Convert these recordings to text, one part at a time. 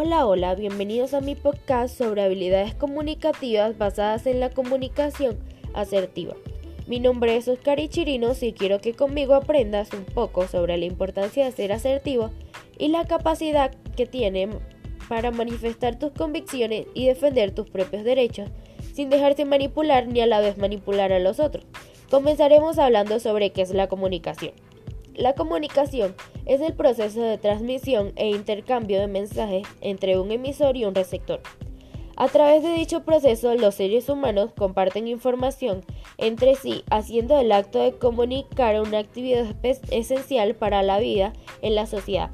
Hola, hola, bienvenidos a mi podcast sobre habilidades comunicativas basadas en la comunicación asertiva. Mi nombre es Oscar Ichirinos y quiero que conmigo aprendas un poco sobre la importancia de ser asertivo y la capacidad que tiene para manifestar tus convicciones y defender tus propios derechos sin dejarse manipular ni a la vez manipular a los otros. Comenzaremos hablando sobre qué es la comunicación. La comunicación es el proceso de transmisión e intercambio de mensajes entre un emisor y un receptor. A través de dicho proceso, los seres humanos comparten información entre sí, haciendo el acto de comunicar una actividad esencial para la vida en la sociedad.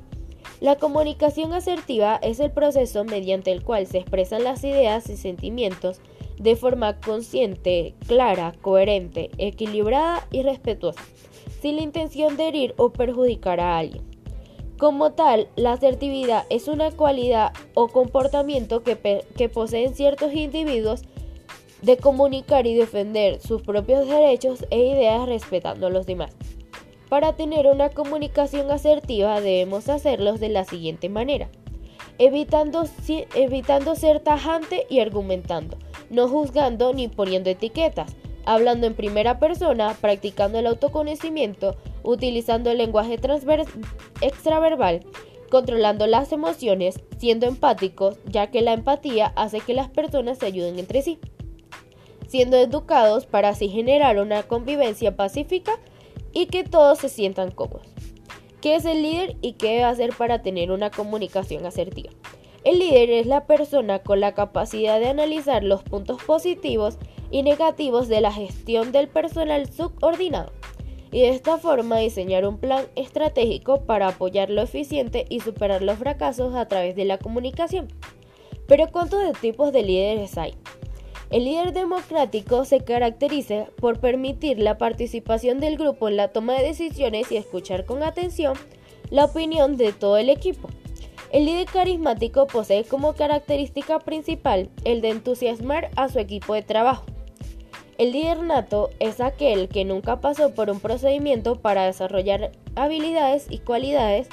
La comunicación asertiva es el proceso mediante el cual se expresan las ideas y sentimientos de forma consciente, clara, coherente, equilibrada y respetuosa sin la intención de herir o perjudicar a alguien. Como tal, la asertividad es una cualidad o comportamiento que, poseen ciertos individuos de comunicar y defender sus propios derechos e ideas respetando a los demás. Para tener una comunicación asertiva debemos hacerlos de la siguiente manera. Evitando ser tajante y argumentando, no juzgando ni poniendo etiquetas, hablando en primera persona, practicando el autoconocimiento, utilizando el lenguaje extraverbal, controlando las emociones, siendo empáticos, ya que la empatía hace que las personas se ayuden entre sí, siendo educados para así generar una convivencia pacífica y que todos se sientan cómodos. ¿Qué es el líder y qué debe hacer para tener una comunicación asertiva? El líder es la persona con la capacidad de analizar los puntos positivos y negativos de la gestión del personal subordinado y de esta forma diseñar un plan estratégico para apoyar lo eficiente y superar los fracasos a través de la comunicación. Pero ¿cuántos tipos de líderes hay? El líder democrático se caracteriza por permitir la participación del grupo en la toma de decisiones y escuchar con atención la opinión de todo el equipo. El líder carismático posee como característica principal el de entusiasmar a su equipo de trabajo. El líder nato es aquel que nunca pasó por un procedimiento para desarrollar habilidades y cualidades,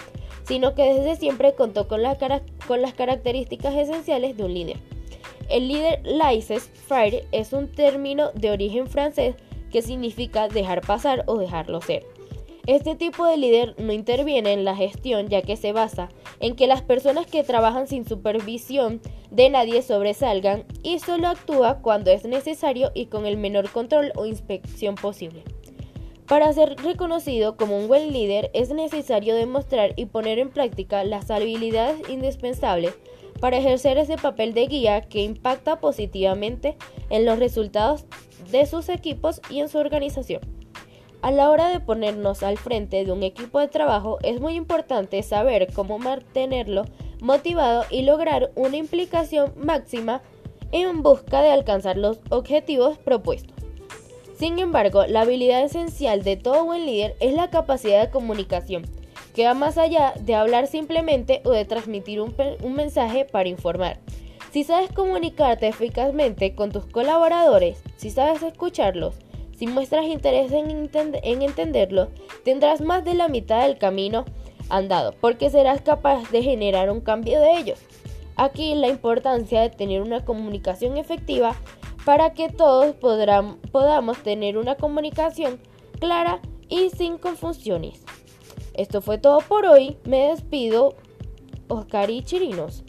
sino que desde siempre contó con, las características esenciales de un líder. El líder laissez-faire es un término de origen francés que significa dejar pasar o dejarlo ser. Este tipo de líder no interviene en la gestión ya que se basa en que las personas que trabajan sin supervisión de nadie sobresalgan y solo actúa cuando es necesario y con el menor control o inspección posible. Para ser reconocido como un buen líder es necesario demostrar y poner en práctica las habilidades indispensables para ejercer ese papel de guía que impacta positivamente en los resultados de sus equipos y en su organización. A la hora de ponernos al frente de un equipo de trabajo es muy importante saber cómo mantenerlo motivado y lograr una implicación máxima en busca de alcanzar los objetivos propuestos. Sin embargo, la habilidad esencial de todo buen líder es la capacidad de comunicación, que va más allá de hablar simplemente o de transmitir un, un mensaje para informar. Si sabes comunicarte eficazmente con tus colaboradores, si sabes escucharlos, si muestras interés en, entenderlo, tendrás más de la mitad del camino andado, porque serás capaz de generar un cambio de ellos. Aquí la importancia de tener una comunicación efectiva para que todos podamos tener una comunicación clara y sin confusiones. Esto fue todo por hoy. Me despido, Oscar y Chirinos.